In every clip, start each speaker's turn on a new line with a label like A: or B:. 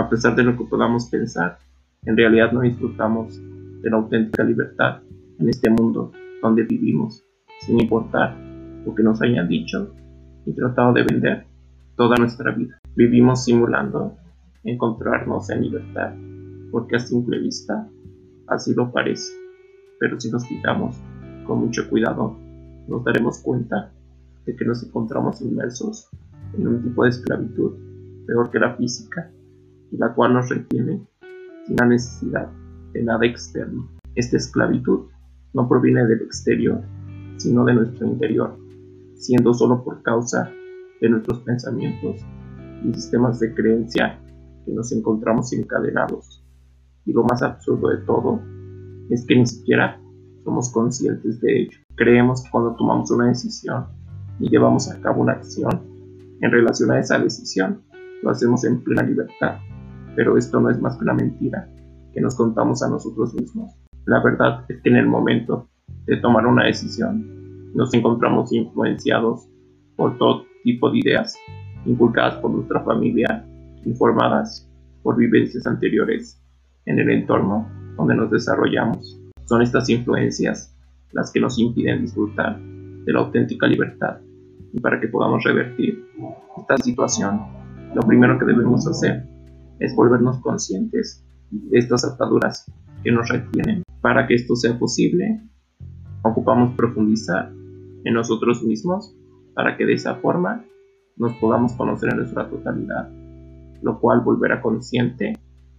A: A pesar de lo que podamos pensar, en realidad no disfrutamos de la auténtica libertad en este mundo donde vivimos, sin importar lo que nos hayan dicho y tratado de vender toda nuestra vida. Vivimos simulando encontrarnos en libertad, porque a simple vista así lo parece. Pero si nos fijamos con mucho cuidado, nos daremos cuenta de que nos encontramos inmersos en un tipo de esclavitud peor que la física, y la cual nos retiene sin la necesidad de nada externo. Esta esclavitud no proviene del exterior, sino de nuestro interior, siendo solo por causa de nuestros pensamientos y sistemas de creencia que nos encontramos encadenados. Y lo más absurdo de todo es que ni siquiera somos conscientes de ello. Creemos que cuando tomamos una decisión y llevamos a cabo una acción en relación a esa decisión, lo hacemos en plena libertad. Pero esto no es más que una mentira que nos contamos a nosotros mismos. La verdad es que en el momento de tomar una decisión nos encontramos influenciados por todo tipo de ideas inculcadas por nuestra familia, informadas por vivencias anteriores en el entorno donde nos desarrollamos. Son estas influencias las que nos impiden disfrutar de la auténtica libertad. Y para que podamos revertir esta situación, lo primero que debemos hacer es volvernos conscientes de estas ataduras que nos retienen. Para que esto sea posible, ocupamos profundizar en nosotros mismos para que de esa forma nos podamos conocer en nuestra totalidad, lo cual volverá consciente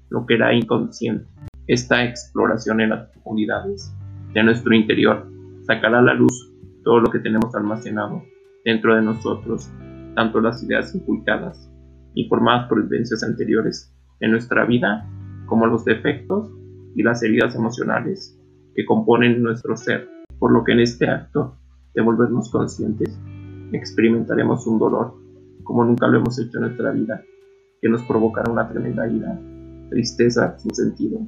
A: lo que era inconsciente. Esta exploración en las profundidades de nuestro interior sacará a la luz todo lo que tenemos almacenado dentro de nosotros, tanto las ideas inculcadas y formadas por vivencias anteriores en nuestra vida, como los defectos y las heridas emocionales que componen nuestro ser, por lo que en este acto de volvernos conscientes experimentaremos un dolor como nunca lo hemos hecho en nuestra vida, que nos provocará una tremenda ira, tristeza sin sentido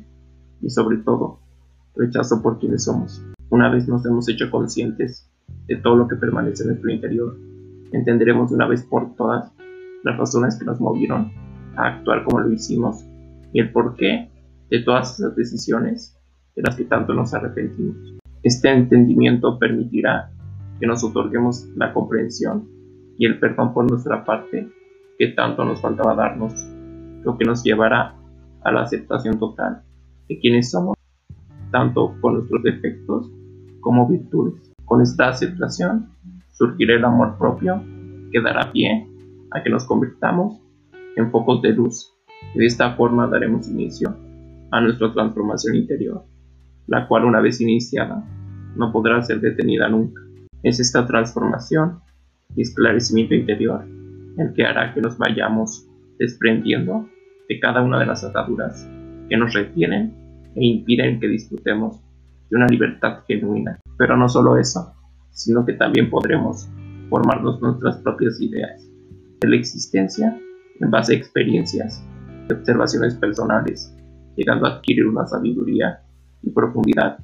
A: y sobre todo rechazo por quienes somos. Una vez nos hemos hecho conscientes de todo lo que permanece en nuestro interior, entenderemos de una vez por todas las razones que nos movieron a actuar como lo hicimos y el porqué de todas esas decisiones de las que tanto nos arrepentimos. Este entendimiento permitirá que nos otorguemos la comprensión y el perdón por nuestra parte que tanto nos faltaba darnos, lo que nos llevará a la aceptación total de quienes somos, tanto con nuestros defectos como virtudes. Con esta aceptación surgirá el amor propio que dará pie a que nos convirtamos en focos de luz y de esta forma daremos inicio a nuestra transformación interior, la cual una vez iniciada no podrá ser detenida nunca. Es esta transformación y esclarecimiento interior el que hará que nos vayamos desprendiendo de cada una de las ataduras que nos retienen e impiden que disfrutemos de una libertad genuina. Pero no solo eso, sino que también podremos formarnos nuestras propias ideas de la existencia en base a experiencias y observaciones personales, llegando a adquirir una sabiduría y profundidad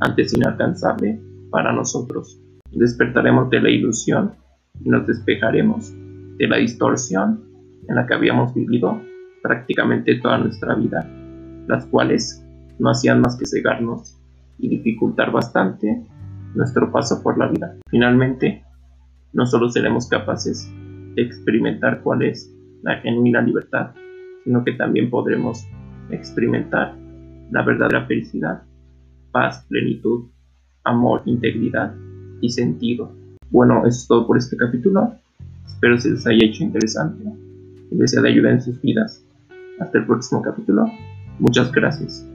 A: antes inalcanzable para nosotros. Despertaremos de la ilusión y nos despejaremos de la distorsión en la que habíamos vivido prácticamente toda nuestra vida, las cuales no hacían más que cegarnos y dificultar bastante nuestro paso por la vida. Finalmente, no solo seremos capaces de experimentar cuál es la genuina libertad, sino que también podremos experimentar la verdadera felicidad, paz, plenitud, amor, integridad y sentido bueno, eso es todo por este capítulo. Espero se les haya hecho interesante y les sea de ayuda en sus vidas. Hasta el próximo capítulo. Muchas gracias.